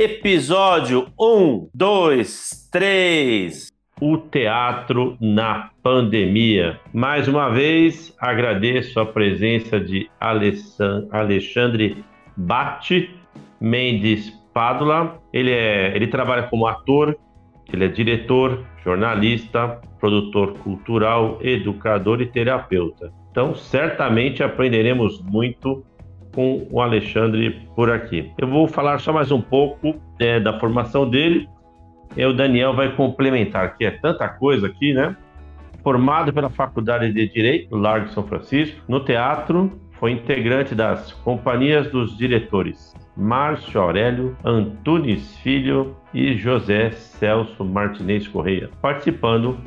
Episódio 1, 2, 3. O teatro na pandemia. Mais uma vez, agradeço a presença de Alexandre Batti Mendes Padula. Ele, é, ele trabalha como ator, ele é diretor, jornalista, produtor cultural, educador e terapeuta. Então, certamente aprenderemos muito com o Alexandre por aqui. Eu vou falar só mais um pouco é, da formação dele. E o Daniel vai complementar, que é tanta coisa aqui, né? Formado pela Faculdade de Direito Largo São Francisco, no teatro, foi integrante das companhias dos diretores Márcio Aurélio Antunes Filho e José Celso Martinez Correia, participando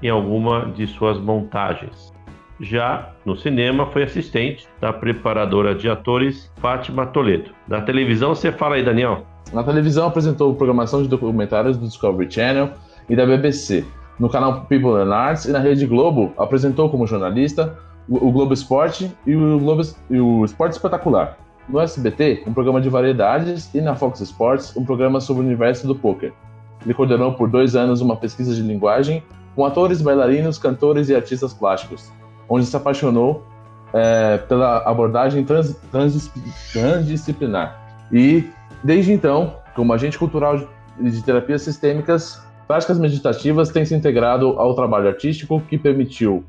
em alguma de suas montagens. Já no cinema, foi assistente da preparadora de atores Fátima Toledo. Na televisão, você fala aí, Daniel. Na televisão, apresentou programação de documentários do Discovery Channel e da BBC. No canal People and Arts e na Rede Globo, apresentou como jornalista o Globo Esporte e o, Globo, e o Esporte Espetacular. No SBT, um programa de variedades e na Fox Sports, um programa sobre o universo do poker. Ele coordenou por dois anos uma pesquisa de linguagem com atores, bailarinos, cantores e artistas plásticos onde se apaixonou é, pela abordagem trans, trans, transdisciplinar. E, desde então, como agente cultural de terapias sistêmicas, práticas meditativas têm se integrado ao trabalho artístico que permitiu,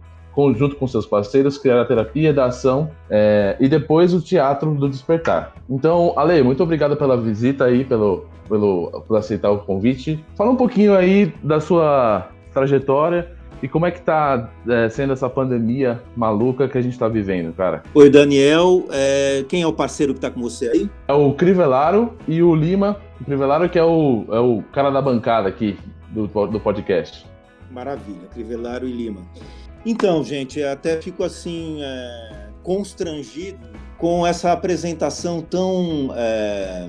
junto com seus parceiros, criar a terapia da ação é, e depois o teatro do despertar. Então, Ale, muito obrigado pela visita aí, pelo, pelo, por aceitar o convite. Fala um pouquinho aí da sua trajetória e como é que tá é, sendo essa pandemia maluca que a gente está vivendo, cara? Oi, Daniel. É, quem é o parceiro que está com você aí? É o Crivelaro e o Lima. O Crivelaro que é o, é o cara da bancada aqui do, do podcast. Maravilha, Crivelaro e Lima. Então, gente, até fico assim é, constrangido com essa apresentação tão é,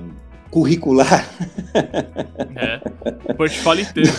curricular. É, portfólio inteiro.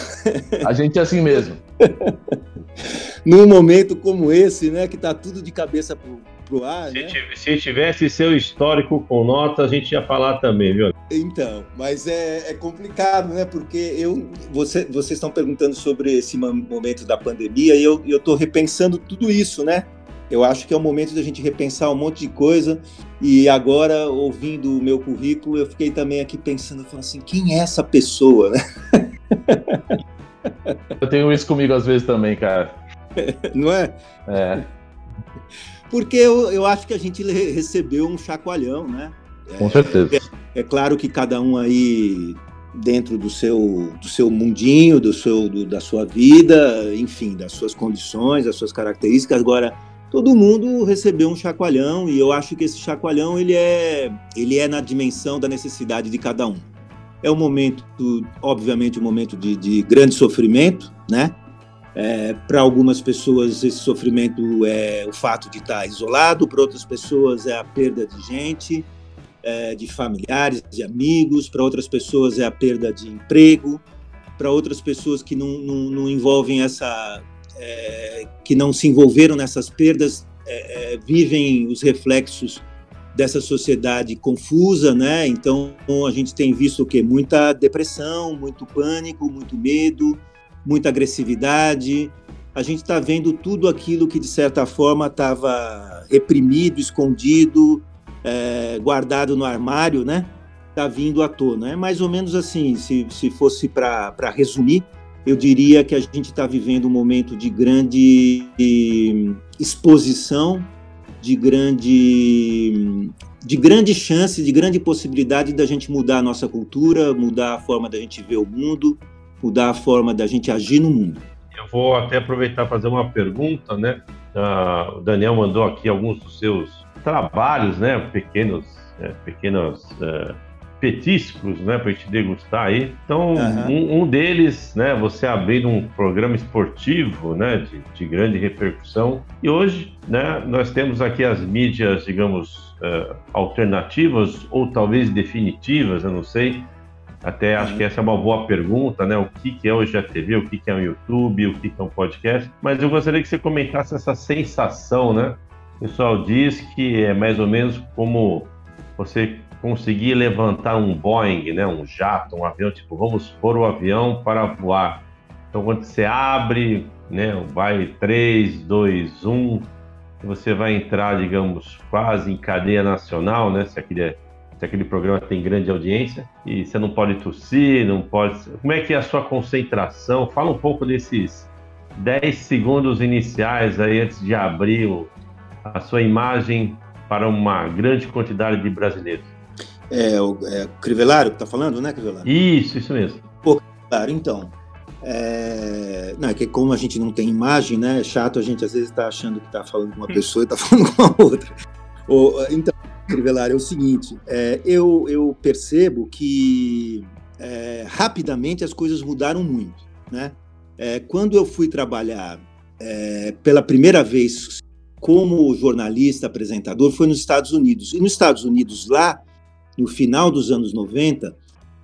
A gente é assim mesmo. Num momento como esse, né, que tá tudo de cabeça pro, pro ar, se, né? se tivesse seu histórico com nota, a gente ia falar também, viu? Então, mas é, é complicado, né? Porque eu, você, vocês estão perguntando sobre esse momento da pandemia e eu, eu tô repensando tudo isso, né? Eu acho que é o momento da gente repensar um monte de coisa. E agora, ouvindo o meu currículo, eu fiquei também aqui pensando, falando assim, quem é essa pessoa, né? Eu tenho isso comigo às vezes também, cara. Não é? É. Porque eu, eu acho que a gente recebeu um chacoalhão, né? Com certeza. É, é, claro que cada um aí dentro do seu, do seu mundinho, do seu, do, da sua vida, enfim, das suas condições, das suas características. Agora, todo mundo recebeu um chacoalhão e eu acho que esse chacoalhão ele é, ele é na dimensão da necessidade de cada um. É um momento, obviamente, um momento de, de grande sofrimento, né? É, para algumas pessoas esse sofrimento é o fato de estar isolado, para outras pessoas é a perda de gente, é, de familiares, de amigos, para outras pessoas é a perda de emprego, para outras pessoas que não, não, não envolvem essa é, que não se envolveram nessas perdas é, é, vivem os reflexos dessa sociedade confusa, né? Então a gente tem visto o que muita depressão, muito pânico, muito medo, muita agressividade. A gente está vendo tudo aquilo que de certa forma estava reprimido, escondido, é, guardado no armário, né? Está vindo à tona. É mais ou menos assim, se, se fosse para resumir, eu diria que a gente está vivendo um momento de grande exposição, de grande, de grande chance, de grande possibilidade da gente mudar a nossa cultura, mudar a forma da gente ver o mundo, mudar a forma da gente agir no mundo. Eu vou até aproveitar fazer uma pergunta, né? Uh, o Daniel mandou aqui alguns dos seus trabalhos, né? Pequenos, é, pequenos uh, petiscos, né, para a gente degustar aí. Então, uhum. um, um, deles, né, você abrindo um programa esportivo, né, de, de, grande repercussão. E hoje, né, nós temos aqui as mídias, digamos, uh, alternativas ou talvez definitivas, eu não sei. Até acho que essa é uma boa pergunta, né? O que, que é hoje a TV, o que, que é um YouTube, o que, que é um podcast. Mas eu gostaria que você comentasse essa sensação, né? O pessoal diz que é mais ou menos como você conseguir levantar um Boeing, né, um jato, um avião, tipo, vamos pôr o avião para voar. Então, quando você abre, né, vai 3, 2, 1, você vai entrar, digamos, quase em cadeia nacional, né, se aquele, se aquele programa tem grande audiência, e você não pode tossir, não pode... Como é que é a sua concentração? Fala um pouco desses 10 segundos iniciais aí antes de abrir o, a sua imagem para uma grande quantidade de brasileiros. É o, é, Crivelário que está falando, né, Crivelário? Isso, isso mesmo. Pô, claro, então. É... Não, é que como a gente não tem imagem, né? É chato a gente às vezes está achando que está falando com uma pessoa e está falando com a outra. então, Crivelário, é o seguinte: é, eu, eu percebo que é, rapidamente as coisas mudaram muito, né? É, quando eu fui trabalhar é, pela primeira vez como jornalista, apresentador, foi nos Estados Unidos. E nos Estados Unidos, lá, no final dos anos 90,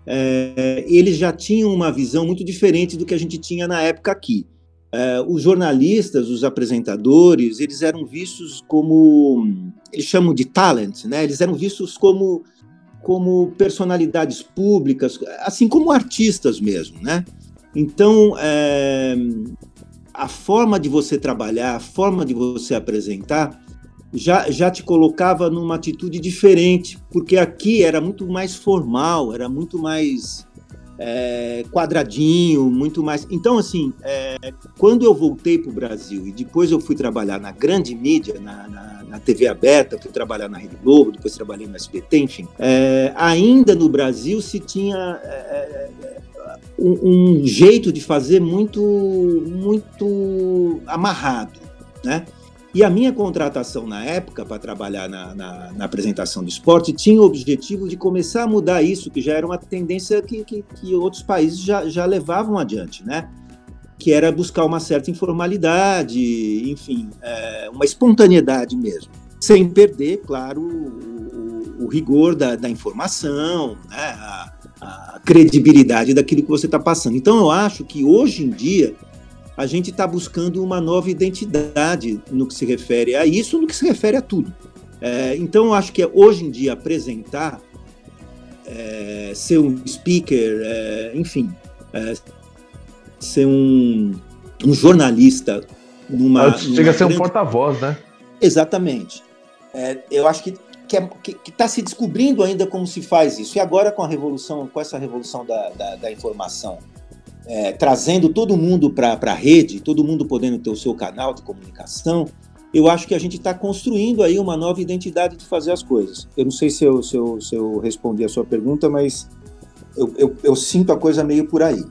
é, eles já tinham uma visão muito diferente do que a gente tinha na época aqui. É, os jornalistas, os apresentadores, eles eram vistos como, eles chamam de talent, né? Eles eram vistos como como personalidades públicas, assim como artistas mesmo, né? Então, é, a forma de você trabalhar, a forma de você apresentar, já, já te colocava numa atitude diferente, porque aqui era muito mais formal, era muito mais é, quadradinho, muito mais. Então, assim, é, quando eu voltei para o Brasil e depois eu fui trabalhar na grande mídia, na, na, na, TV aberta, fui trabalhar na Rede Globo, depois trabalhei no SBT, enfim, é, ainda no Brasil se tinha é, é, um, um jeito de fazer muito, muito amarrado, né? E a minha contratação na época para trabalhar na, na, na, apresentação do esporte tinha o objetivo de começar a mudar isso, que já era uma tendência que, que, que outros países já, já levavam adiante, né? Que era buscar uma certa informalidade, enfim, é, uma espontaneidade mesmo, sem perder, claro, o, o rigor da, da informação, né? A, a credibilidade daquilo que você está passando. Então, eu acho que hoje em dia a gente está buscando uma nova identidade no que se refere a isso, no que se refere a tudo. É, então, eu acho que é, hoje em dia apresentar, é, ser um speaker, é, enfim, é, ser um, um jornalista numa. Chega numa a ser grande... um porta-voz, né? Exatamente. É, eu acho que que está se descobrindo ainda como se faz isso. E agora com a revolução, com essa revolução da, da, da informação, é, trazendo todo mundo para a rede, todo mundo podendo ter o seu canal de comunicação, eu acho que a gente está construindo aí uma nova identidade de fazer as coisas. Eu não sei se eu, se eu, se eu respondi a sua pergunta, mas eu, eu, eu sinto a coisa meio por aí.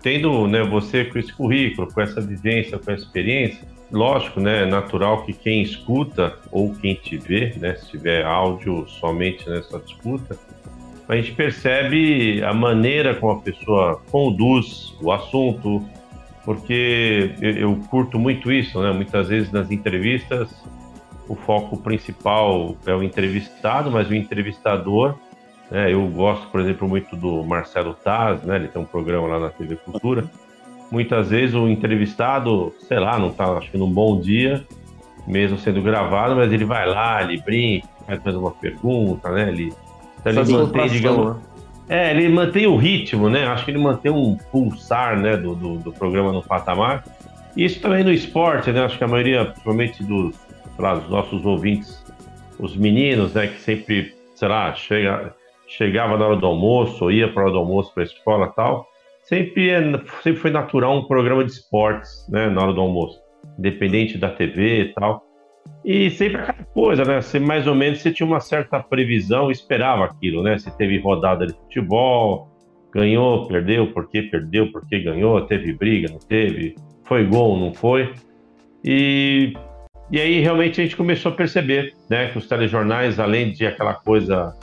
Tendo né, você com esse currículo, com essa vivência, com essa experiência, lógico, né, é natural que quem escuta ou quem te vê, né, se tiver áudio somente nessa disputa, a gente percebe a maneira como a pessoa conduz o assunto, porque eu, curto muito isso, né? Muitas vezes nas entrevistas o foco principal é o entrevistado, mas o entrevistador, né? Eu gosto, por exemplo, muito do Marcelo Taz, né? Ele tem um programa lá na TV Cultura. Muitas vezes o entrevistado, sei lá, não está, acho que num bom dia, mesmo sendo gravado, mas ele vai lá, ele brinca, faz uma pergunta, né? Ele então ele mantém, digamos. Né? É, ele mantém o ritmo, né? Acho que ele mantém um pulsar né, do, do, do programa no patamar. E isso também no esporte, né? Acho que a maioria, principalmente dos, lá, dos nossos ouvintes, os meninos, né, que sempre, sei lá, chega, chegava na hora do almoço, ou ia para a hora do almoço para a escola e tal, sempre, é, sempre foi natural um programa de esportes, né, na hora do almoço, independente da TV e tal. E sempre aquela coisa, né? Você mais ou menos você tinha uma certa previsão, esperava aquilo, né? Você teve rodada de futebol, ganhou, perdeu, por que perdeu, por que ganhou, teve briga, não teve, foi gol, não foi. E, e aí realmente a gente começou a perceber, né? Que os telejornais, além de aquela coisa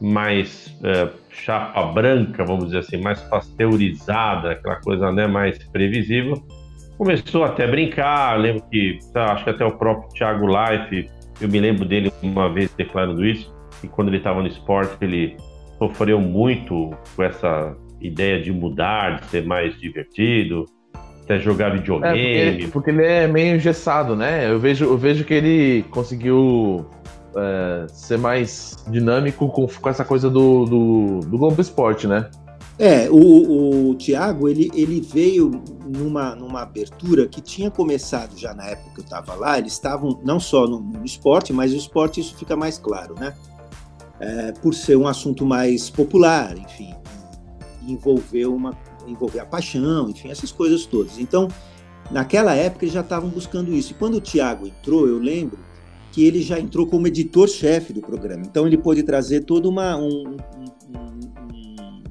mais é, chapa branca, vamos dizer assim, mais pasteurizada, aquela coisa né, mais previsível, começou até a brincar. Lembro que, tá, acho que até o próprio Thiago Life, eu me lembro dele uma vez declarando isso, que quando ele estava no esporte, ele sofreu muito com essa ideia de mudar, de ser mais divertido, até jogar videogame. É porque, porque, ele é meio engessado, né? Eu vejo, eu vejo que ele conseguiu é, ser mais dinâmico com, com essa coisa do, do, do Globo Esporte, né? É, o, o Tiago, ele, ele veio numa, numa abertura que tinha começado já na época que eu estava lá, eles estavam não só no, no, esporte, mas o esporte isso fica mais claro, né? É, por ser um assunto mais popular, enfim, envolver uma envolver a paixão, enfim, essas coisas todas. Então, naquela época eles já estavam buscando isso. E quando o Tiago entrou, eu lembro que ele já entrou como editor-chefe do programa. Então ele pôde trazer toda uma, um,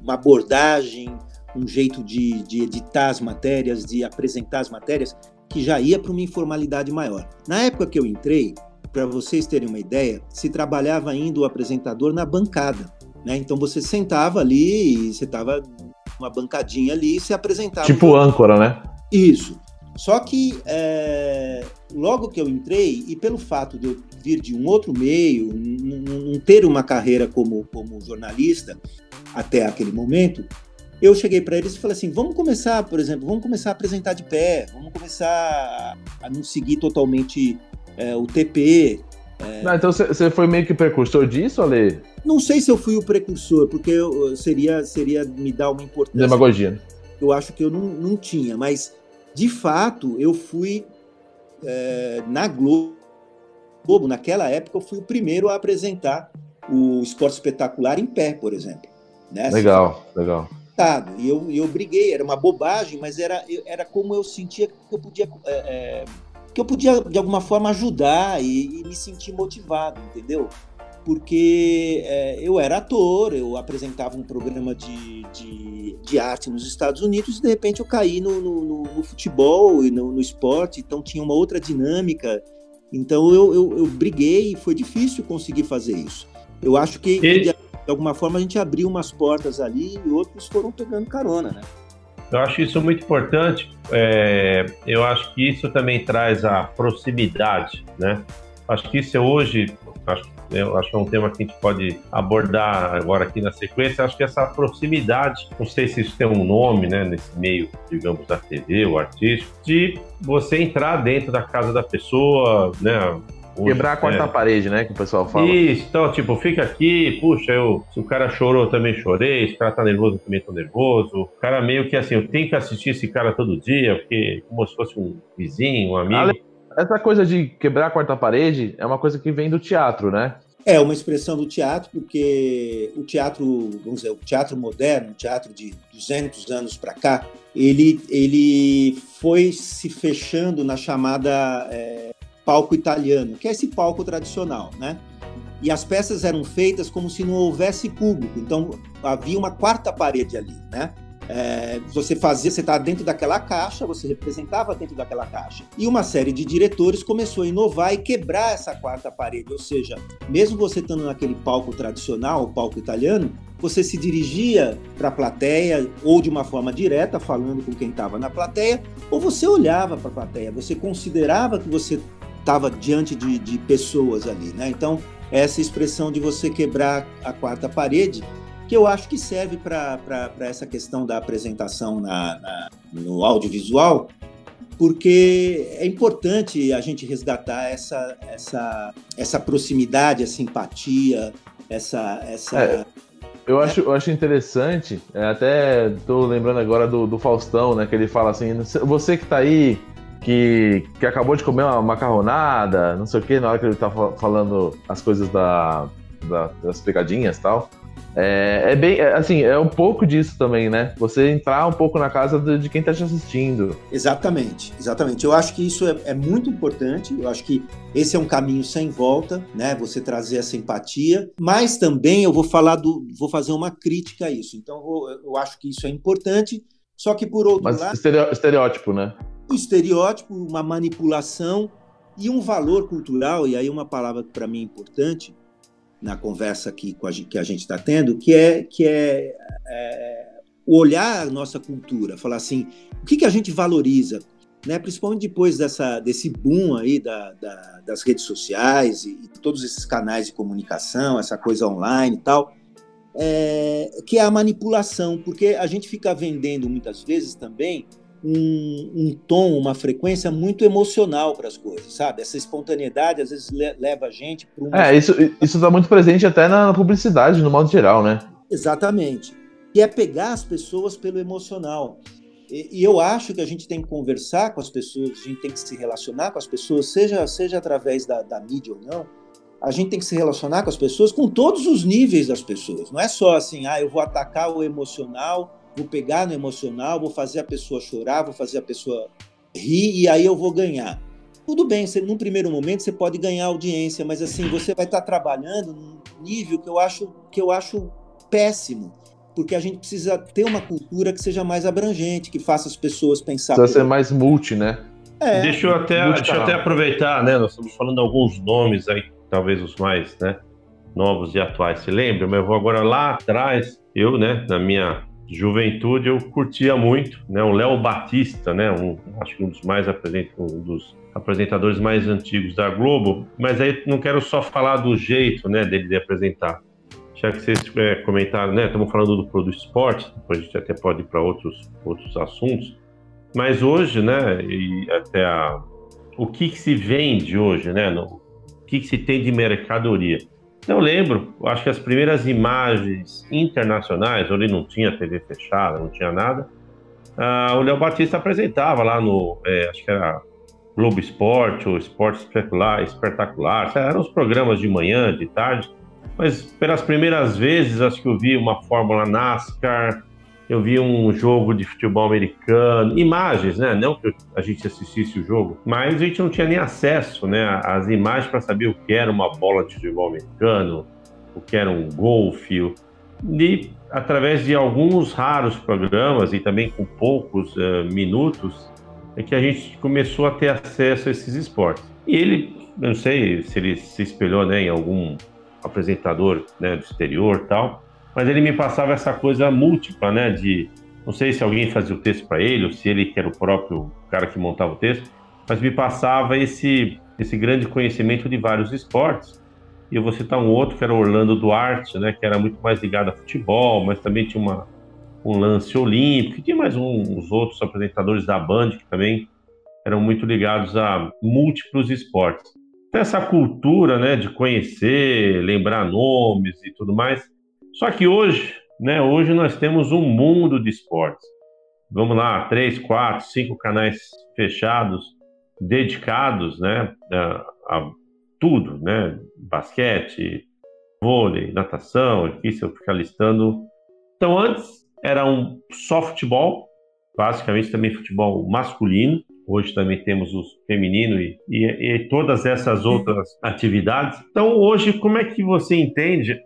uma abordagem, um jeito de, de editar as matérias, de apresentar as matérias, que já ia para uma informalidade maior. Na época que eu entrei, para vocês terem uma ideia, se trabalhava ainda o apresentador na bancada. Né? Então você sentava ali e você estava uma bancadinha ali e se apresentava. Tipo âncora, né? Isso. Só que é, logo que eu entrei, e pelo fato de eu vir de um outro meio, não ter uma carreira como, como jornalista até aquele momento, eu cheguei para eles e falei assim: vamos começar, por exemplo, vamos começar a apresentar de pé, vamos começar a não seguir totalmente é, o TP. É... Não, então você foi meio que precursor disso, Ale? Não sei se eu fui o precursor, porque eu, seria, seria me dar uma importância. Demagogia. Eu acho que eu não, não tinha, mas de fato eu fui é, na Globo, naquela época, eu fui o primeiro a apresentar o esporte espetacular em pé, por exemplo. Né? Legal, legal. E eu, eu briguei, era uma bobagem, mas era, era como eu sentia que eu podia. É, é, que eu podia, de alguma forma, ajudar e, e me sentir motivado, entendeu? Porque é, eu era ator, eu apresentava um programa de, de, de, arte nos Estados Unidos e, de repente, eu caí no, no, no futebol e no, no, esporte, então tinha uma outra dinâmica. Então, eu, eu, eu briguei e foi difícil conseguir fazer isso. Eu acho que. E de alguma forma a gente abriu umas portas ali e outros foram pegando carona, né? Eu acho isso muito importante. É, eu acho que isso também traz a proximidade, né? Acho que isso é hoje, acho, eu acho que é um tema que a gente pode abordar agora aqui na sequência. Acho que essa proximidade, não sei se isso tem um nome, né, nesse meio, digamos, da TV, o artístico, de você entrar dentro da casa da pessoa, né? Quebrar a quarta é. parede, né? Que o pessoal fala. Isso, então, tipo, fica aqui, puxa, eu, se o cara chorou, eu também chorei, se o cara tá nervoso, eu também tô nervoso. O cara meio que assim, eu tenho que assistir esse cara todo dia, porque como se fosse um vizinho, um amigo. Essa coisa de quebrar a quarta parede é uma coisa que vem do teatro, né? É uma expressão do teatro, porque o teatro, vamos dizer, o teatro moderno, o teatro de 200 anos para cá, ele, ele foi se fechando na chamada é, palco italiano, que é esse palco tradicional, né? E as peças eram feitas como se não houvesse público, então havia uma quarta parede ali, né? É, você fazia, você estava tá dentro daquela caixa, você representava dentro daquela caixa. E uma série de diretores começou a inovar e quebrar essa quarta parede, ou seja, mesmo você estando naquele palco tradicional, o palco italiano, você se dirigia para a plateia ou de uma forma direta, falando com quem estava na plateia, ou você olhava para a plateia, você considerava que você estava diante de, de pessoas ali, né? Então, essa expressão de você quebrar a quarta parede, que eu acho que serve para essa questão da apresentação na, na, no audiovisual, porque é importante a gente resgatar essa, essa, essa proximidade, essa empatia, essa. essa é, eu, acho, eu acho interessante, é, até estou lembrando agora do, do Faustão, né? Que ele fala assim: você que está aí que, que acabou de comer uma macarronada, não sei o que, na hora que ele tá falando as coisas da, da das pegadinhas e tal. É, é, bem, é, assim, é um pouco disso também, né? Você entrar um pouco na casa de, de quem está te assistindo. Exatamente, exatamente. Eu acho que isso é, é, muito importante. Eu acho que esse é um caminho sem volta, né? Você trazer essa empatia. Mas também eu vou falar do, vou fazer uma crítica a isso. Então eu, eu acho que isso é importante. Só que por outro Mas lado, estereótipo, né? um estereótipo, uma manipulação e um valor cultural, e aí uma palavra que para mim é importante na conversa aqui a que a gente está tendo, que é, que é, é olhar a nossa cultura, falar assim, o que, que a gente valoriza, né? principalmente depois dessa, desse boom aí da, da, das redes sociais e, e, todos esses canais de comunicação, essa coisa online e tal, é, que é a manipulação, porque a gente fica vendendo muitas vezes também um, um, tom, uma frequência muito emocional para as coisas, sabe? Essa espontaneidade às vezes le leva a gente para um. É, isso está muito presente até na publicidade, no modo geral, né? Exatamente. Que é pegar as pessoas pelo emocional. E, e, eu acho que a gente tem que conversar com as pessoas, a gente tem que se relacionar com as pessoas, seja, seja através da, da mídia ou não. A gente tem que se relacionar com as pessoas com todos os níveis das pessoas. Não é só assim, ah, eu vou atacar o emocional vou pegar no emocional, vou fazer a pessoa chorar, vou fazer a pessoa rir e aí eu vou ganhar. Tudo bem, você, num primeiro momento você pode ganhar audiência, mas assim, você vai estar trabalhando num nível que eu acho que eu acho péssimo, porque a gente precisa ter uma cultura que seja mais abrangente, que faça as pessoas pensar. Precisa ser mais multi, né? É, deixa eu até, deixa eu até aproveitar, né? Nós estamos falando alguns nomes aí, talvez os mais, né? Novos e atuais se lembram, mas eu vou agora lá atrás, eu, né, na minha juventude eu curtia muito, né? O Léo Batista, né? Um, acho que um dos mais um dos apresentadores mais antigos da Globo. Mas aí não quero só falar do jeito, né? Dele de apresentar. Já que vocês é, comentaram, né? Estamos falando do, do esporte, depois a gente até pode ir para outros outros assuntos. Mas hoje, né? E até a, o que, que se vende hoje, né? No, o que, que se tem de mercadoria? Eu lembro, acho que as primeiras imagens internacionais, onde não tinha TV fechada, não tinha nada, uh, o Léo Batista apresentava lá no, é, acho que era Globo Esporte ou Esporte Espetacular, Espetacular, eram os programas de manhã, de tarde, mas pelas primeiras vezes acho que eu vi uma Fórmula NASCAR, eu vi um jogo de futebol americano, imagens, né? Não que a gente assistisse o jogo, mas a gente não tinha nem acesso, né, às imagens para saber o que era uma bola de futebol americano, o que era um golfe. E através de alguns raros programas e também com poucos uh, minutos, é que a gente começou a ter acesso a esses esportes. E ele, eu não sei se ele se espelhou né, em algum apresentador né, do exterior tal, mas ele me passava essa coisa múltipla, né? De não sei se alguém fazia o texto para ele ou se ele que era o próprio cara que montava o texto, mas me passava esse esse grande conhecimento de vários esportes. E eu vou citar um outro que era Orlando Duarte, né? Que era muito mais ligado a futebol, mas também tinha uma um lance olímpico. E tinha mais uns outros apresentadores da Band que também eram muito ligados a múltiplos esportes. Então, essa cultura, né, de conhecer, lembrar nomes e tudo mais, só que hoje, né, hoje nós temos um mundo de esportes. Vamos lá, três, quatro, cinco canais fechados, dedicados, né, a, a tudo, né, basquete, vôlei, natação, aqui se eu ficar listando. Então antes era um só futebol, basicamente também futebol masculino, Hoje também temos o feminino e, e, e, todas essas outras atividades. Então, hoje, como é que você entende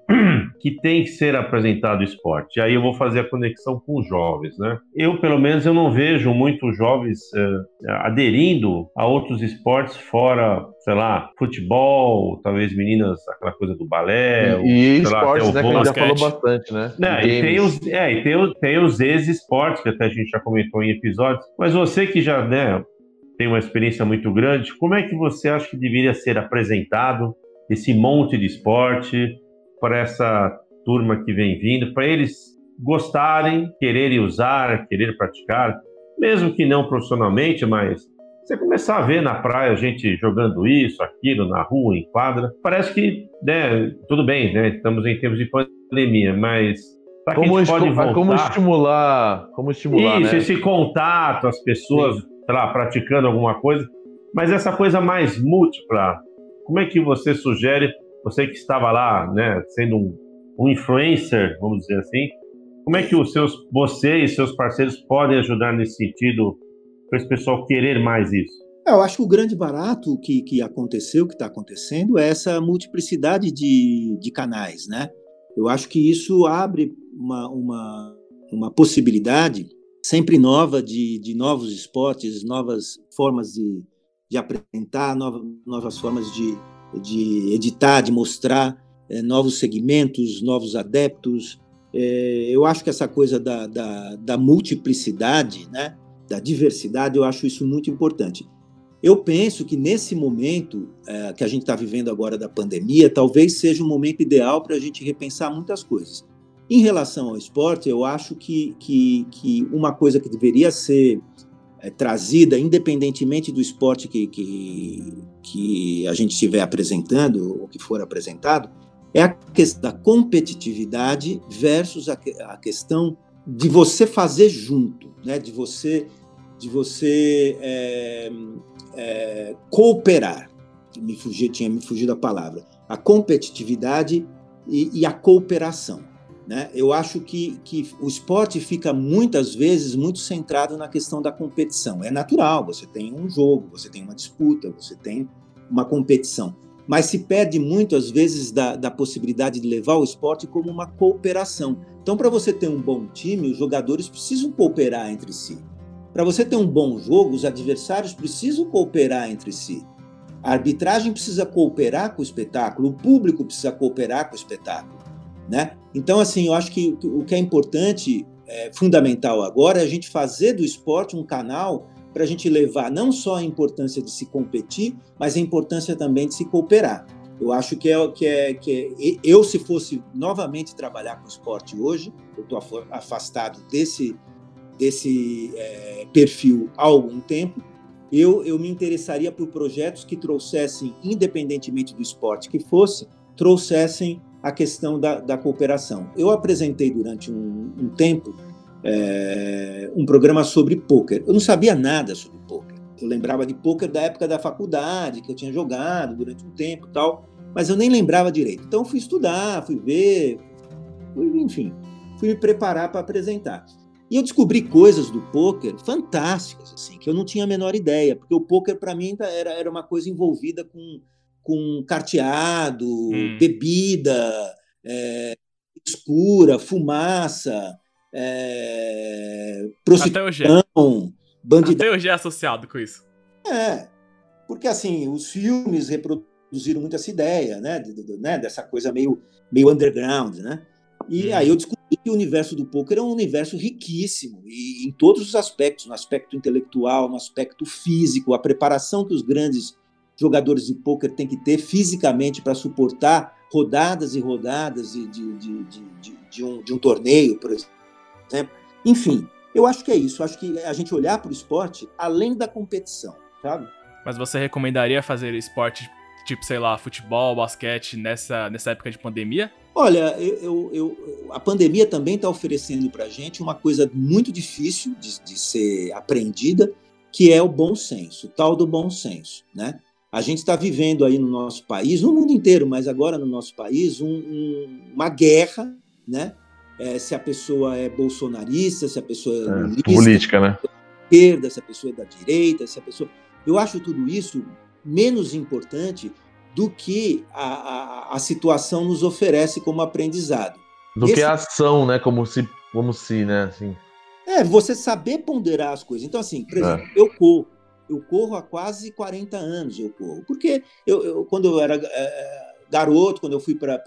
que tem que ser apresentado esporte? E aí eu vou fazer a conexão com os jovens, né? Eu, pelo menos, eu não vejo muitos jovens uh, aderindo a outros esportes fora, sei lá, futebol, talvez meninas, aquela coisa do balé. E, e esportes, lá, né, que a gente já falou bastante, né? É, e tem os, é, e tem, tem os ex-esportes, que até a gente já comentou em episódios, mas você que já, né, tem uma experiência muito grande. Como é que você acha que deveria ser apresentado esse monte de esporte para essa turma que vem vindo, para eles gostarem, quererem usar, querer praticar, mesmo que não profissionalmente, mas você começar a ver na praia a gente jogando isso, aquilo, na rua, em quadra, parece que, né, tudo bem, né, estamos em tempos de pandemia, mas como, voltar... como, estimular, como estimular, isso, né? esse contato, as pessoas lá, praticando alguma coisa, mas essa coisa mais múltipla, como é que você sugere, você que estava lá, né, sendo um, um influencer, vamos dizer assim, como é que os seus, você e seus parceiros podem ajudar nesse sentido para esse pessoal querer mais isso? É, eu acho que o grande barato que, que aconteceu, que está acontecendo, é essa multiplicidade de, de canais, né? Eu acho que isso abre uma, uma, uma possibilidade sempre nova de, de novos esportes, novas formas de, de apresentar, novas, novas formas de, de editar, de mostrar é, novos segmentos, novos adeptos. É, eu acho que essa coisa da, da, da, multiplicidade, né, da diversidade, eu acho isso muito importante. Eu penso que nesse momento é, que a gente está vivendo agora da pandemia, talvez seja um momento ideal para a gente repensar muitas coisas. Em relação ao esporte, eu acho que, que, que uma coisa que deveria ser é, trazida, independentemente do esporte que, que, que a gente estiver apresentando ou que for apresentado, é a questão da competitividade versus a, a questão de você fazer junto, né? de você, de você é, é, cooperar. Me fugi, tinha me fugido a palavra. A competitividade e, e a cooperação. Né? Eu acho que, que o esporte fica muitas vezes muito centrado na questão da competição. É natural, você tem um jogo, você tem uma disputa, você tem uma competição mas se perde muito, às vezes, da, da possibilidade de levar o esporte como uma cooperação. Então, para você ter um bom time, os jogadores precisam cooperar entre si. Para você ter um bom jogo, os adversários precisam cooperar entre si. A arbitragem precisa cooperar com o espetáculo, o público precisa cooperar com o espetáculo. Né? Então, assim, eu acho que o que é importante, é, fundamental agora, é a gente fazer do esporte um canal para a gente levar não só a importância de se competir, mas a importância também de se cooperar. Eu acho que é que é que é, eu se fosse novamente trabalhar com esporte hoje, eu estou afastado desse desse é, perfil há algum tempo. Eu, eu me interessaria por projetos que trouxessem, independentemente do esporte que fosse, trouxessem a questão da, da cooperação. Eu apresentei durante um, um tempo é, um programa sobre pôquer. Eu não sabia nada sobre pôquer. Eu lembrava de pôquer da época da faculdade, que eu tinha jogado durante um tempo e tal, mas eu nem lembrava direito. Então fui estudar, fui ver, fui, enfim, fui me preparar para apresentar. E eu descobri coisas do pôquer fantásticas, assim, que eu não tinha a menor ideia, porque o pôquer para mim era, era uma coisa envolvida com, com carteado, hum. bebida, é, escura, fumaça, é, prostituição, bandidagem. Até hoje é associado com isso. É, porque assim, os filmes reproduziram muito essa ideia, né, de, de, né dessa coisa meio, meio underground, né? E hum. aí eu descobri que o universo do poker é um universo riquíssimo, e em todos os aspectos, no aspecto intelectual, no aspecto físico, a preparação que os grandes jogadores de poker têm que ter fisicamente para suportar rodadas e rodadas de, de, de, de, um, de um torneio, por exemplo exemplo. Enfim, eu acho que é isso. Eu acho que a gente olhar para o esporte além da competição, sabe? Mas você recomendaria fazer esporte tipo, sei lá, futebol, basquete nessa, nessa época de pandemia? Olha, eu, eu, eu a pandemia também está oferecendo para a gente uma coisa muito difícil de, de, ser aprendida, que é o bom senso, o tal do bom senso, né? A gente está vivendo aí no nosso país, no mundo inteiro, mas agora no nosso país, um, um, uma guerra, né? é, se a pessoa é bolsonarista, se a pessoa é, lulista, política, né? esquerda, se a pessoa é da direita, se a pessoa. Eu acho tudo isso menos importante do que a, a, a situação nos oferece como aprendizado. Do Esse... que a ação, né? Como se, como se, né? Assim. É, você saber ponderar as coisas. Então, assim, por exemplo, é. eu corro. Eu corro há quase 40 anos, eu corro. Porque eu, eu quando eu era é, garoto, quando eu fui para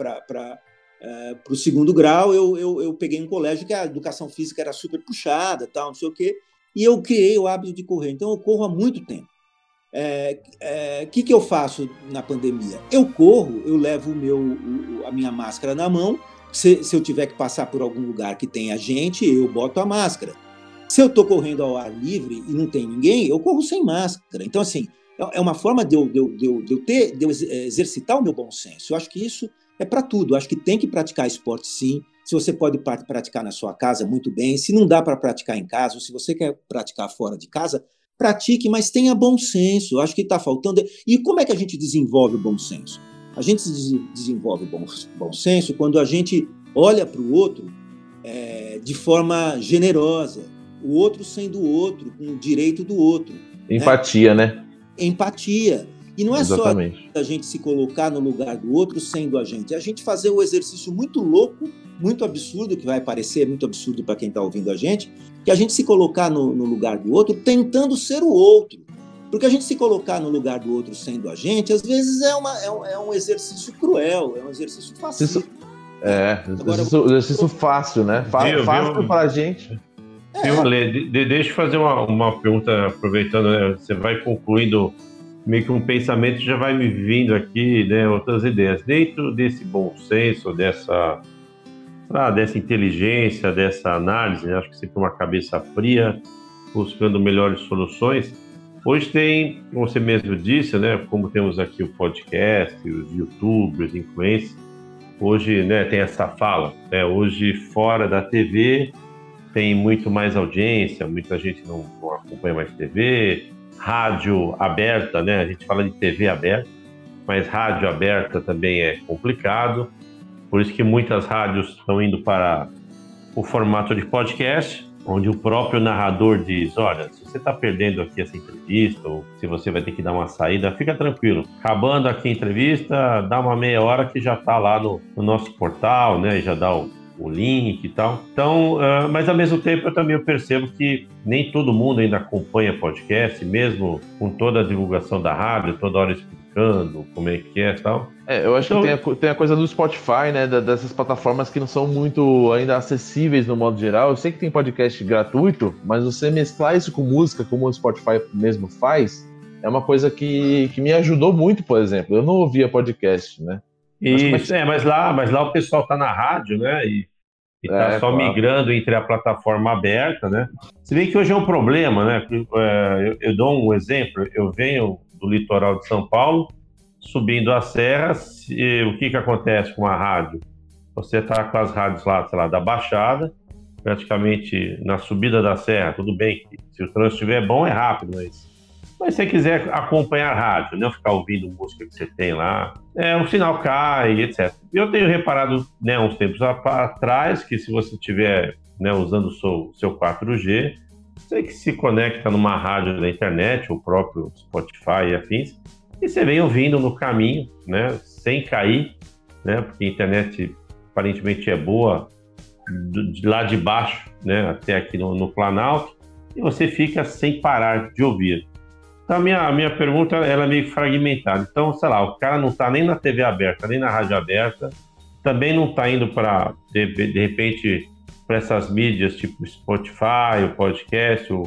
é, para o segundo grau, eu, eu, eu, peguei um colégio que a educação física era super puxada, tal, não sei o quê, e eu criei o hábito de correr. Então, eu corro há muito tempo. O é, é, que, que eu faço na pandemia? Eu corro, eu levo o meu, o, a minha máscara na mão. Se, se eu tiver que passar por algum lugar que tenha gente, eu boto a máscara. Se eu estou correndo ao ar livre e não tem ninguém, eu corro sem máscara. Então, assim, é, é uma forma de eu, de eu, de eu, eu ter, de eu exercitar o meu bom senso. Eu acho que isso é para tudo. Acho que tem que praticar esporte sim. Se você pode praticar na sua casa, muito bem. Se não dá para praticar em casa, ou se você quer praticar fora de casa, pratique, mas tenha bom senso. Acho que está faltando. E como é que a gente desenvolve o bom senso? A gente desenvolve o bom, bom senso quando a gente olha para o outro é, de forma generosa, o outro sendo o outro, com o direito do outro. Né? Empatia, né? né? Empatia. E não é Exatamente. só a gente se colocar no lugar do outro sendo a gente, é a gente fazer o um exercício muito louco, muito absurdo, que vai parecer muito absurdo para quem está ouvindo a gente, que a gente se colocar no, no lugar do outro tentando ser o outro. Porque a gente se colocar no lugar do outro sendo a gente, às vezes é, uma, é, um, é um exercício cruel, é um exercício fácil. Isso, é, Agora, exercício, exercício fácil, né? Fácil, fácil para a gente. É. Ale, de, de, deixa eu fazer uma, uma pergunta, aproveitando, né, você vai concluindo meio que um pensamento já vai me vindo aqui, né, outras ideias. Dentro desse bom senso, dessa, ah, dessa inteligência, dessa análise, né, acho que sempre uma cabeça fria, buscando melhores soluções. Hoje tem, como você mesmo disse, né, como temos aqui o podcast, os youtubers, influencers, hoje né, tem essa fala, né, hoje fora da TV tem muito mais audiência, muita gente não, não acompanha mais TV, rádio aberta, né, a gente fala de TV aberta, mas rádio aberta também é complicado, por isso que muitas rádios estão indo para o formato de podcast, onde o próprio narrador diz: Olha, se você está perdendo aqui essa entrevista, ou se você vai ter que dar uma saída, fica tranquilo. Acabando aqui a entrevista, dá uma meia hora que já está lá no, no, nosso portal, né? Já dá o, o link e tal. Então, uh, mas ao mesmo tempo eu também percebo que nem todo mundo ainda acompanha podcast, mesmo com toda a divulgação da rádio, toda hora explicando como é que é e tal. É, eu acho então, que tem a, tem a, coisa do Spotify, né? dessas plataformas que não são muito ainda acessíveis no modo geral. Eu sei que tem podcast gratuito, mas você mesclar isso com música, como o Spotify mesmo faz, é uma coisa que, que me ajudou muito, por exemplo. Eu não ouvia podcast, né? Isso, mas, é, mas lá, mas lá o pessoal tá na rádio, né? E, e tá é, só claro. migrando entre a plataforma aberta, né? Se bem que hoje é um problema, né? É, eu, eu dou um exemplo, eu venho do litoral de São Paulo, subindo a serra, se, o que, que acontece com a rádio? Você está com as rádios lá, sei lá, da Baixada, praticamente na subida da serra, tudo bem, se o trânsito estiver bom é rápido, mas, mas se você quiser acompanhar a rádio, não ficar ouvindo música que você tem lá, é, o sinal cai, etc. Eu tenho reparado, né, uns tempos atrás, que se você estiver né, usando o seu, seu 4G, você que se conecta numa rádio da internet, o próprio Spotify e afins, e você vem ouvindo no caminho, né, sem cair, né, porque a internet aparentemente é boa de lá de baixo, né, até aqui no, no Planalto, e você fica sem parar de ouvir. Então, a minha, minha pergunta ela é meio fragmentada. Então, sei lá, o cara não está nem na TV aberta, nem na rádio aberta, também não está indo para, de, de, repente, para essas mídias tipo Spotify, o podcast. O,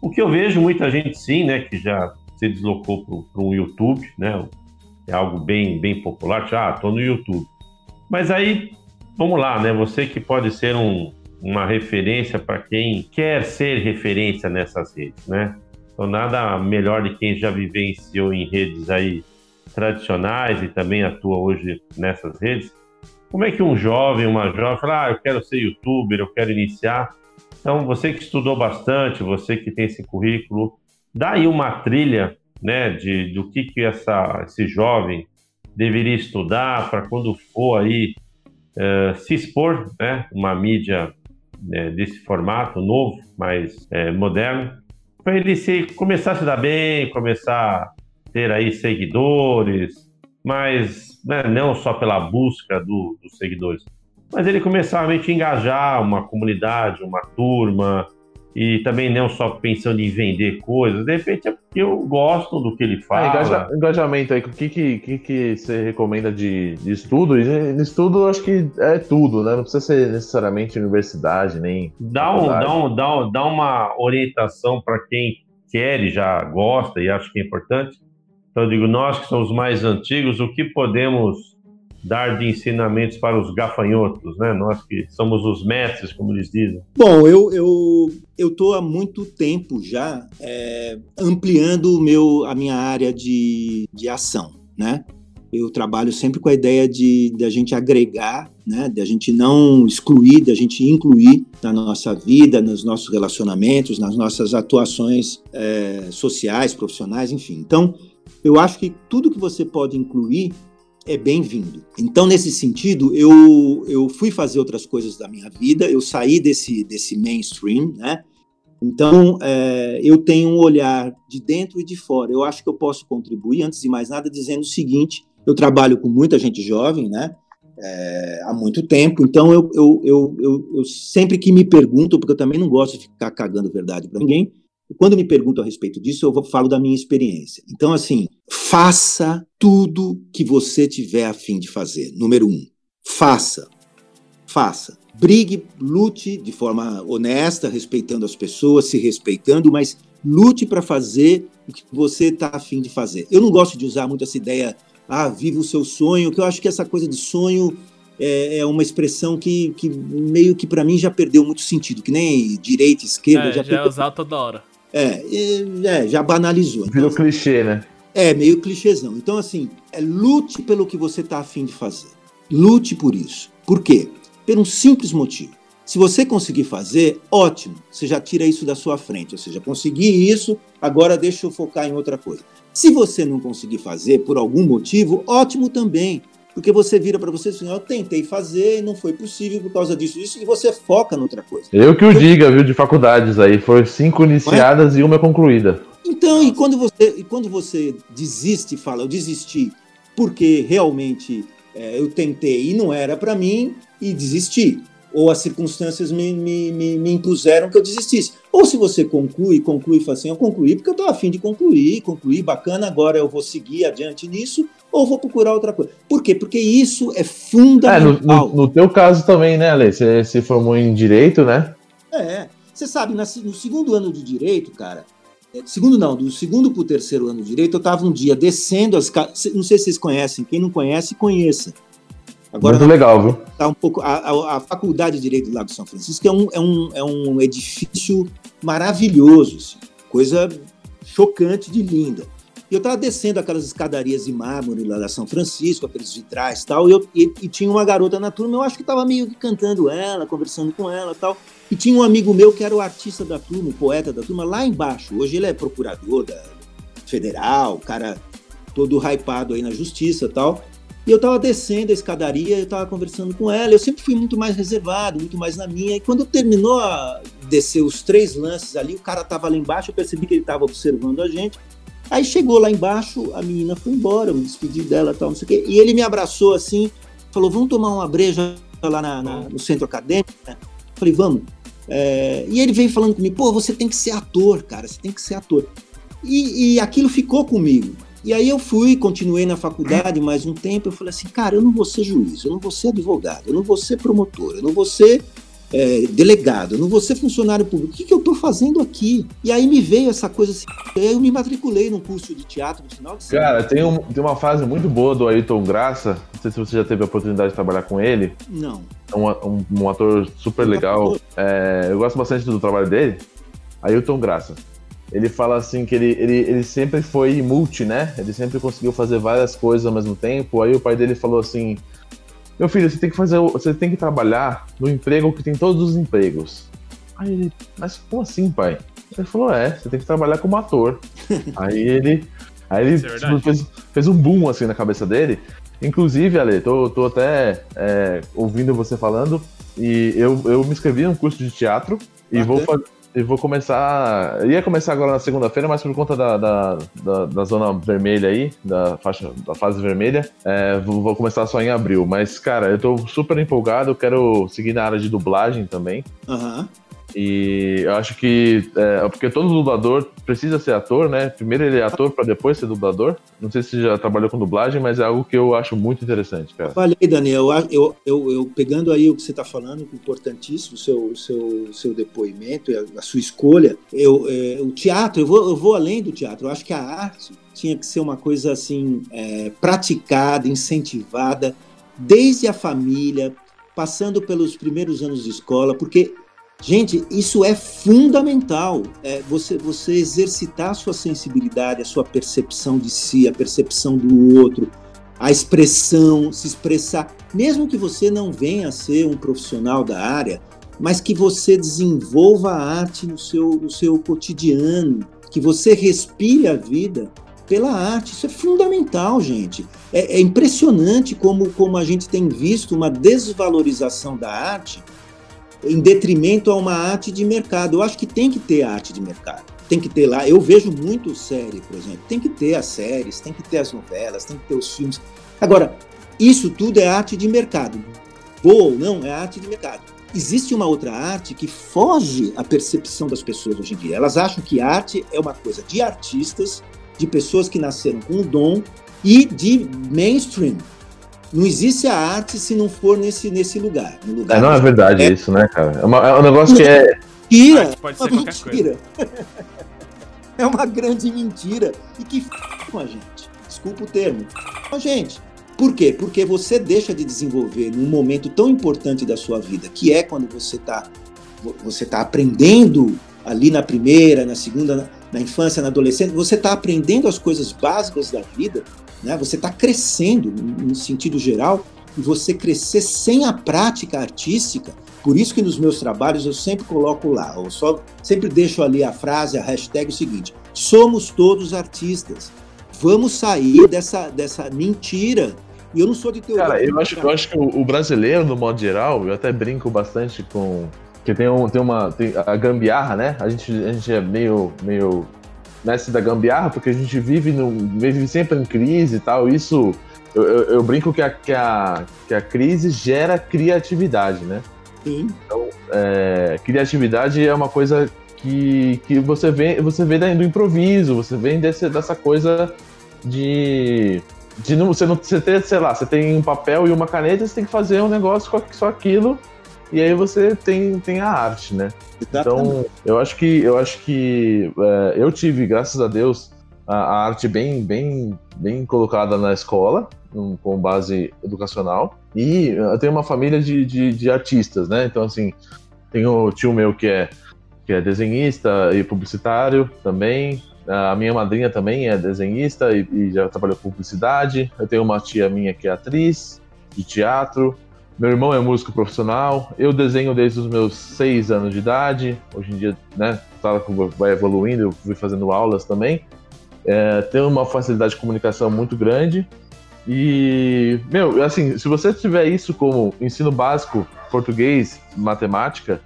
o que eu vejo muita gente sim, né, que já se deslocou para o YouTube, né? É algo bem, bem popular. Já, ah, estou no YouTube. Mas aí, vamos lá, né? Você que pode ser um, uma referência para quem quer ser referência nessas redes, né? Então, nada melhor de quem já vivenciou em redes aí tradicionais e também atua hoje nessas redes. Como é que um jovem, uma jovem, fala, ah, eu quero ser youtuber, eu quero iniciar. Então, você que estudou bastante, você que tem esse currículo, dá aí uma trilha né, de, do que, que essa, esse jovem deveria estudar para quando for aí uh, se expor, né, uma mídia né, desse formato novo, mais é, moderno, para ele se, começar a se dar bem, começar a ter aí seguidores, mas né, não só pela busca do, dos seguidores, mas ele começar a realmente engajar uma comunidade, uma turma, e também não só pensando em vender coisas, de repente é porque eu gosto do que ele ah, fala. engaja, engajamento aí, o que, que, que, que você recomenda de, de estudo? E, estudo acho que é tudo, né? Não precisa ser necessariamente universidade, nem. Dá, um, dá, um, dá, um, dá uma orientação para quem quer e já gosta e acho que é importante. Então, eu digo, nós que somos mais antigos, o que podemos dar de ensinamentos para os gafanhotos, né? Nós que somos os mestres, como eles dizem. Bom, eu eu eu tô há muito tempo já é, ampliando o meu a minha área de, de ação, né? Eu trabalho sempre com a ideia de, de a gente agregar, né? De a gente não excluir, de a gente incluir na nossa vida, nos nossos relacionamentos, nas nossas atuações é, sociais, profissionais, enfim. Então, eu acho que tudo que você pode incluir é bem-vindo. Então, nesse sentido, eu, eu fui fazer outras coisas da minha vida, eu saí desse, desse mainstream, né? Então, é, eu tenho um olhar de dentro e de fora. Eu acho que eu posso contribuir, antes de mais nada, dizendo o seguinte: eu trabalho com muita gente jovem, né? É, há muito tempo, então eu, eu, eu, eu, sempre que me pergunto, porque eu também não gosto de ficar cagando verdade para ninguém, quando me perguntam a respeito disso, eu falo da minha experiência. Então, assim, faça tudo que você tiver a fim de fazer. Número um, faça. Faça. Brigue, lute de forma honesta, respeitando as pessoas, se respeitando, mas lute para fazer o que você está a fim de fazer. Eu não gosto de usar muito essa ideia, ah, viva o seu sonho, que eu acho que essa coisa de sonho é, é uma expressão que, que meio que para mim já perdeu muito sentido, que nem direita, esquerda. É, já já é usado toda hora. É, é, já banalizou. Virou então, clichê, né? É, meio clichêzão. Então, assim, é, lute pelo que você está afim de fazer. Lute por isso. Por quê? Por um simples motivo. Se você conseguir fazer, ótimo, você já tira isso da sua frente. Ou seja, consegui isso, agora deixa eu focar em outra coisa. Se você não conseguir fazer por algum motivo, ótimo também. Porque você vira para você assim, eu tentei fazer e não foi possível por causa disso, isso, e você foca noutra coisa. Eu que o diga, viu, de faculdades aí. Foram cinco iniciadas é? e uma concluída. Então, e quando você, e quando você desiste e fala, eu desisti porque realmente é, eu tentei e não era para mim e desisti. Ou as circunstâncias me, me, me, me, impuseram que eu desistisse. Ou se você conclui, conclui e fala assim, eu concluí porque eu estou afim de concluir, concluir, bacana, agora eu vou seguir adiante nisso, ou vou procurar outra coisa. Por quê? Porque isso é fundamental. É, no, no, no teu caso também, né, Ale? Você se formou em Direito, né? É. Você sabe, no segundo ano de Direito, cara, segundo não, do segundo para o terceiro ano de direito, eu estava um dia descendo as não sei se vocês conhecem, quem não conhece, conheça. Agora, Muito legal, viu? Tá um pouco, a, a, a, Faculdade de Direito do Lago São Francisco é um, é um, é um edifício maravilhoso, assim, coisa chocante de linda. E eu estava descendo aquelas escadarias de mármore lá da São Francisco, aqueles vitrais tal, e, eu, e, e tinha uma garota na turma, eu acho que estava meio que cantando ela, conversando com ela tal. E tinha um amigo meu que era o artista da turma, o poeta da turma, lá embaixo. Hoje ele é procurador da federal, cara todo hypado aí na justiça tal. E eu estava descendo a escadaria, eu estava conversando com ela. Eu sempre fui muito mais reservado, muito mais na minha. E quando terminou a descer os três lances ali, o cara estava lá embaixo, eu percebi que ele estava observando a gente. Aí chegou lá embaixo, a menina foi embora, eu me despedi dela tal, não sei o quê. E ele me abraçou assim, falou: Vamos tomar uma breja lá na, na, no centro acadêmico? Falei: Vamos. É, e ele veio falando comigo, pô, você tem que ser ator, cara, você tem que ser ator. E, e aquilo ficou comigo. E aí eu fui, continuei na faculdade mais um tempo, eu falei assim, cara, eu não vou ser juiz, eu não vou ser advogado, eu não vou ser promotor, eu não vou ser é, delegado, eu não vou ser funcionário público. O que, que eu estou fazendo aqui? E aí me veio essa coisa assim. Eu me matriculei num curso de teatro no final de semana. Cara, tem, um, tem uma fase muito boa do Ayrton Graça. Não sei se você já teve a oportunidade de trabalhar com ele. Não. É um, um, um ator super legal. É, eu gosto bastante do trabalho dele. Ayrton Graça. Ele fala assim que ele, ele, ele sempre foi multi, né? Ele sempre conseguiu fazer várias coisas ao mesmo tempo. Aí o pai dele falou assim: Meu filho, você tem que fazer. Você tem que trabalhar no emprego que tem todos os empregos. Aí ele, mas como assim, pai? Ele falou: É, você tem que trabalhar como ator. aí ele. Aí ele é tipo, fez, fez um boom assim na cabeça dele. Inclusive, Ale, tô, tô até é, ouvindo você falando, e eu, eu me inscrevi num curso de teatro e vou, e vou começar. Ia começar agora na segunda-feira, mas por conta da, da, da, da, zona vermelha aí, da faixa da fase vermelha, é, vou, vou, começar só em abril. Mas, cara, eu tô super empolgado, eu quero seguir na área de dublagem também. Uhum. E eu acho que. É, porque todo dublador precisa ser ator, né? Primeiro ele é ator para depois ser dublador. Não sei se você já trabalhou com dublagem, mas é algo que eu acho muito interessante, cara. Falei, Daniel, eu, eu, eu pegando aí o que você está falando, importantíssimo, o seu, seu, seu depoimento, a, sua escolha. Eu, é, o teatro, eu vou, eu vou além do teatro, eu acho que a arte tinha que ser uma coisa assim, é, praticada, incentivada, desde a família, passando pelos primeiros anos de escola, porque Gente, isso é fundamental. É você, você exercitar a sua sensibilidade, a sua percepção de si, a percepção do outro, a expressão, se expressar. Mesmo que você não venha a ser um profissional da área, mas que você desenvolva a arte no seu, no seu cotidiano, que você respire a vida pela arte. Isso é fundamental, gente. É, é impressionante como, como a gente tem visto uma desvalorização da arte em detrimento a uma arte de mercado. Eu acho que tem que ter arte de mercado. Tem que ter lá. Eu vejo muito série, por exemplo. Tem que ter as séries, tem que ter as novelas, tem que ter os filmes. Agora, isso tudo é arte de mercado. Boa ou não, é arte de mercado. Existe uma outra arte que foge à percepção das pessoas hoje em dia. Elas acham que arte é uma coisa de artistas, de pessoas que nasceram com o dom e de mainstream, não existe a arte se não for nesse, nesse lugar. No lugar é, não é verdade é... isso, né, cara? É, uma, é um negócio que é. Mentira! Pode ser uma mentira. é uma grande mentira. E que f com a gente. Desculpa o termo. Com a gente. Por quê? Porque você deixa de desenvolver num momento tão importante da sua vida, que é quando você está você tá aprendendo ali na primeira, na segunda, na infância, na adolescência, você está aprendendo as coisas básicas da vida, né? você está crescendo no sentido geral, e você crescer sem a prática artística, por isso que nos meus trabalhos eu sempre coloco lá, eu só sempre deixo ali a frase, a hashtag o seguinte: somos todos artistas. Vamos sair dessa, dessa mentira. E eu não sou de teoria. Cara, eu acho, eu acho que o, brasileiro, no modo geral, eu até brinco bastante com. Que tem, um, tem uma. Tem a gambiarra, né? A gente, a gente é meio, meio nessa da gambiarra, porque a gente vive, no, vive sempre em crise e tal. Isso. Eu, eu, eu brinco que a, que, a, que a crise gera criatividade, né? Sim. Então, é, criatividade é uma coisa que, que você vê você vê do improviso, você vem desse, dessa coisa de de não, você não você ter, sei lá, você tem um papel e uma caneta, você tem que fazer um negócio com só aquilo e aí você tem, tem a arte, né? Exatamente. Então, eu acho que eu acho que é, eu tive, graças a Deus, a, a, arte bem bem bem colocada na escola, um, com base educacional. E eu tenho uma família de, de, de artistas, né? Então, assim, tem o tio meu que é que é desenhista e publicitário também. A minha madrinha também é desenhista e, e já trabalhou com publicidade. Eu tenho uma tia minha que é atriz de teatro. Meu irmão é músico profissional. Eu desenho desde os meus seis anos de idade. Hoje em dia, né, vai evoluindo, eu fui fazendo aulas também. É, tenho uma facilidade de comunicação muito grande. E, meu, assim, se você tiver isso como ensino básico, português, matemática,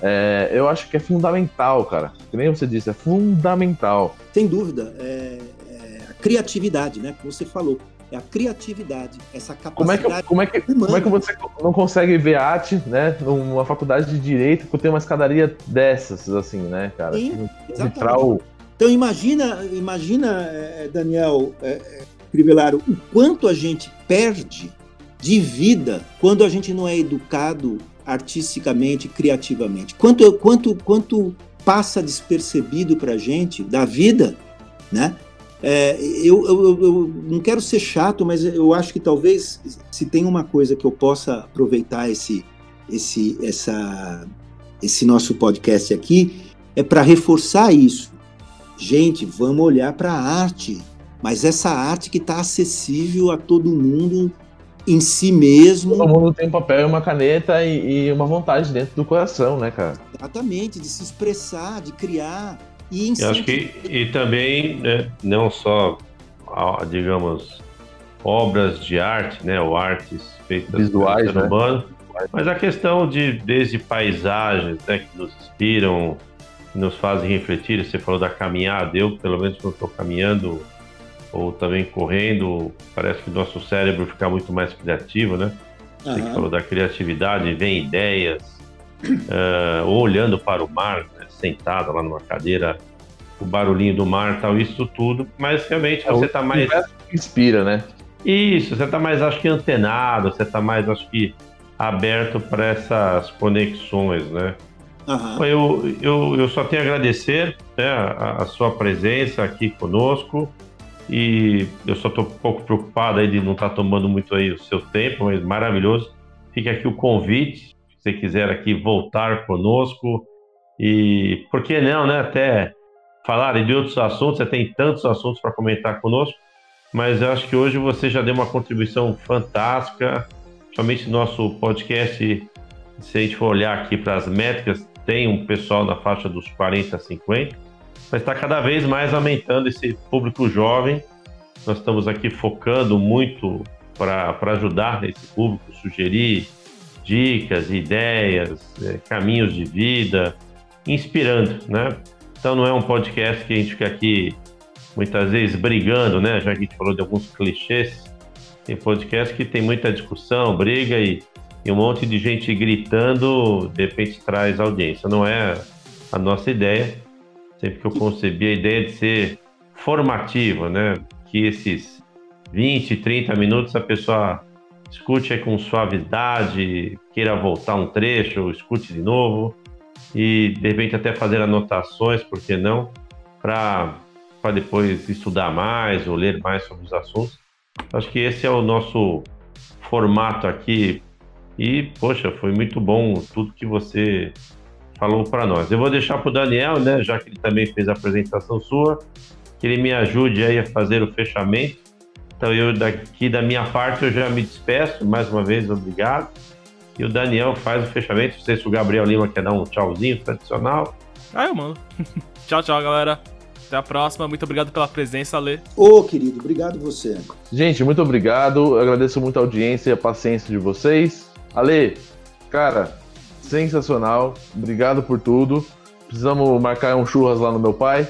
é, eu acho que é fundamental, cara. Que nem você disse, é fundamental. Sem dúvida. É, é a criatividade, né? Que você falou. É a criatividade, essa capacidade. Como é, que, como, é que, como é que você não consegue ver arte, né? Numa faculdade de direito que tem uma escadaria dessas, assim, né, cara? Sim, vitral... Então imagina, imagina, é, Daniel, é, é, Crivellaro, o quanto a gente perde de vida quando a gente não é educado artisticamente, criativamente. Quanto, quanto, quanto passa despercebido para a gente da vida, né? É, eu, eu, eu, não quero ser chato, mas eu acho que talvez se tem uma coisa que eu possa aproveitar esse, esse, essa, esse nosso podcast aqui é para reforçar isso. Gente, vamos olhar para a arte, mas essa arte que está acessível a todo mundo em si mesmo. Todo mundo tem um papel, uma caneta e, e, uma vontade dentro do coração, né, cara? Exatamente, de se expressar, de criar e Eu acho que e também né, não só, digamos, obras de arte, né, ou artes feitas visuais, né? humano, mas a questão de desde paisagens, né, que nos inspiram, que nos fazem refletir. Você falou da caminhada, eu pelo menos quando estou caminhando ou também correndo, parece que o nosso cérebro fica muito mais criativo, né? Uhum. Você falou da criatividade, vem ideias, uh, ou olhando para o mar, sentado lá numa cadeira, o barulhinho do mar tal, isso tudo, mas realmente é você está mais. Inspira, né? Isso, você está mais, acho que, antenado, você está mais, acho que, aberto para essas conexões, né? Uhum. Eu, eu, eu só tenho a agradecer né, a, a sua presença aqui conosco. E eu só estou um pouco preocupado aí de não estar tá tomando muito aí o seu tempo, mas maravilhoso. Fica aqui o convite, se você quiser aqui voltar conosco. E por que não, né? Até falar de outros assuntos, você tem tantos assuntos para comentar conosco, mas eu acho que hoje você já deu uma contribuição fantástica, somente no nosso podcast. Se a gente for olhar aqui para as métricas, tem um pessoal na faixa dos 40 a 50 mas está cada vez mais aumentando esse público jovem. Nós estamos aqui focando muito para ajudar esse público, sugerir dicas, ideias, é, caminhos de vida, inspirando, né? Então não é um podcast que a gente fica aqui muitas vezes brigando, né? Já que a gente falou de alguns clichês, tem podcast que tem muita discussão, briga e, e um monte de gente gritando, de repente traz audiência. Não é a nossa ideia sempre que eu concebi a ideia de ser formativa, né? Que esses 20, 30 minutos a pessoa escute com suavidade, queira voltar um trecho, escute de novo e de repente até fazer anotações, por que não, para depois estudar mais ou ler mais sobre os assuntos. Acho que esse é o nosso formato aqui. E, poxa, foi muito bom tudo que você falou para nós. Eu vou deixar para o Daniel, né, já que ele também fez a apresentação sua, que ele me ajude aí a fazer o fechamento. Então, eu daqui da minha parte eu já me despeço. Mais uma vez, obrigado. E o Daniel faz o fechamento. Não sei se o Gabriel Lima quer dar um tchauzinho tradicional. Ah, eu mando. tchau, tchau, galera. Até a próxima. Muito obrigado pela presença, Ale. Ô, querido, obrigado você. Gente, muito obrigado. Eu agradeço muito a audiência e a paciência de vocês. Ale, cara, sensacional. Obrigado por tudo. Precisamos marcar um churras lá no meu pai.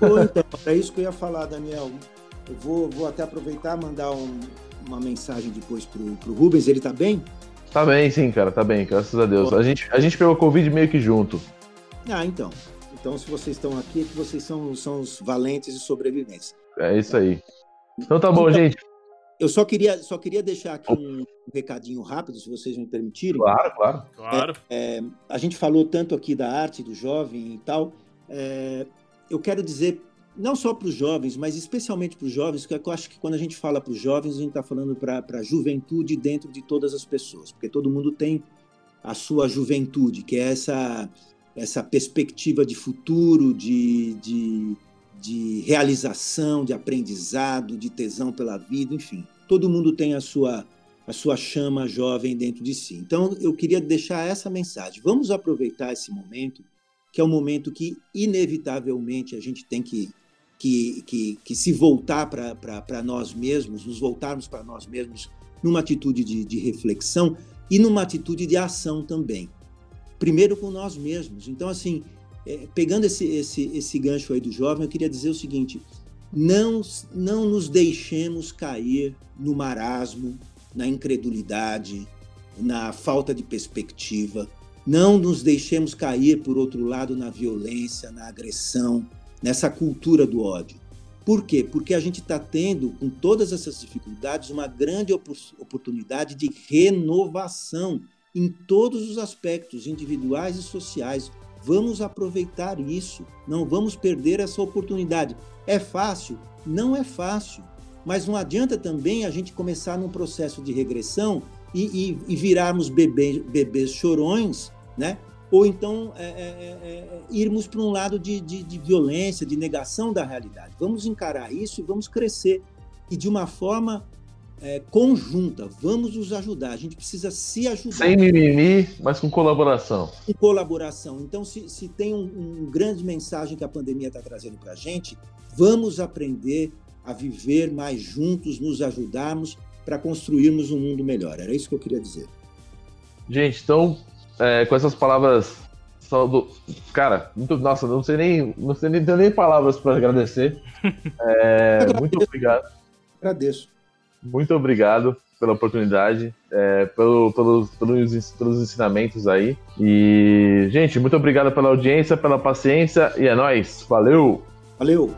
Pô, então, é isso que eu ia falar, Daniel. Eu vou, vou até aproveitar e mandar um, uma mensagem depois pro, pro Rubens. Ele tá bem? Tá bem, sim, cara, tá bem, graças a Deus. A gente, a gente pegou Covid meio que junto. Ah, então. Então, se vocês estão aqui, é que vocês são, são os valentes e sobreviventes. É isso aí. Então tá bom, então, gente. Eu só queria, só queria deixar aqui um, recadinho rápido, se vocês me permitirem. Claro, claro. claro. É, é, a gente falou tanto aqui da arte do jovem e tal. É, eu quero dizer, não só para os jovens, mas especialmente para os jovens, que eu acho que quando a gente fala para os jovens, a gente está falando para a juventude dentro de todas as pessoas, porque todo mundo tem a sua juventude, que é essa essa perspectiva de futuro, de, de, de realização, de aprendizado, de tesão pela vida, enfim. Todo mundo tem a sua, a sua chama jovem dentro de si. Então, eu queria deixar essa mensagem. Vamos aproveitar esse momento, que é um momento que, inevitavelmente, a gente tem que, que, que, que se voltar para nós mesmos, nos voltarmos para nós mesmos numa atitude de, de reflexão e numa atitude de ação também primeiro com nós mesmos. Então, assim, é, pegando esse, esse, esse gancho aí do jovem, eu queria dizer o seguinte: não, não nos deixemos cair no marasmo, na incredulidade, na falta de perspectiva. Não nos deixemos cair, por outro lado, na violência, na agressão, nessa cultura do ódio. Por quê? Porque a gente está tendo, com todas essas dificuldades, uma grande oportunidade de renovação em todos os aspectos individuais e sociais. Vamos aproveitar isso, não vamos perder essa oportunidade. É fácil? Não é fácil, mas não adianta também a gente começar num processo de regressão e, e, e virarmos bebê, bebês chorões, né? Ou então é, é, é, é irmos para um lado de, de, de violência, de negação da realidade. Vamos encarar isso e vamos crescer. E de uma forma é, conjunta. Vamos nos ajudar. A gente precisa se ajudar. Sem mimimi, mas com colaboração. Com colaboração. Então, se, se tem um, um grande mensagem que a pandemia está trazendo para a gente, vamos aprender a viver mais juntos, nos ajudarmos para construirmos um mundo melhor. Era isso que eu queria dizer. Gente, então, é, com essas palavras do... Cara, muito, nossa, não sei nem, não sei nem, nem palavras para agradecer. É, muito obrigado. Agradeço. Muito obrigado pela oportunidade, é, pelo, pelos, pelos, pelos ensinamentos aí. E, gente, muito obrigado pela audiência, pela paciência e é nóis. Valeu! Valeu!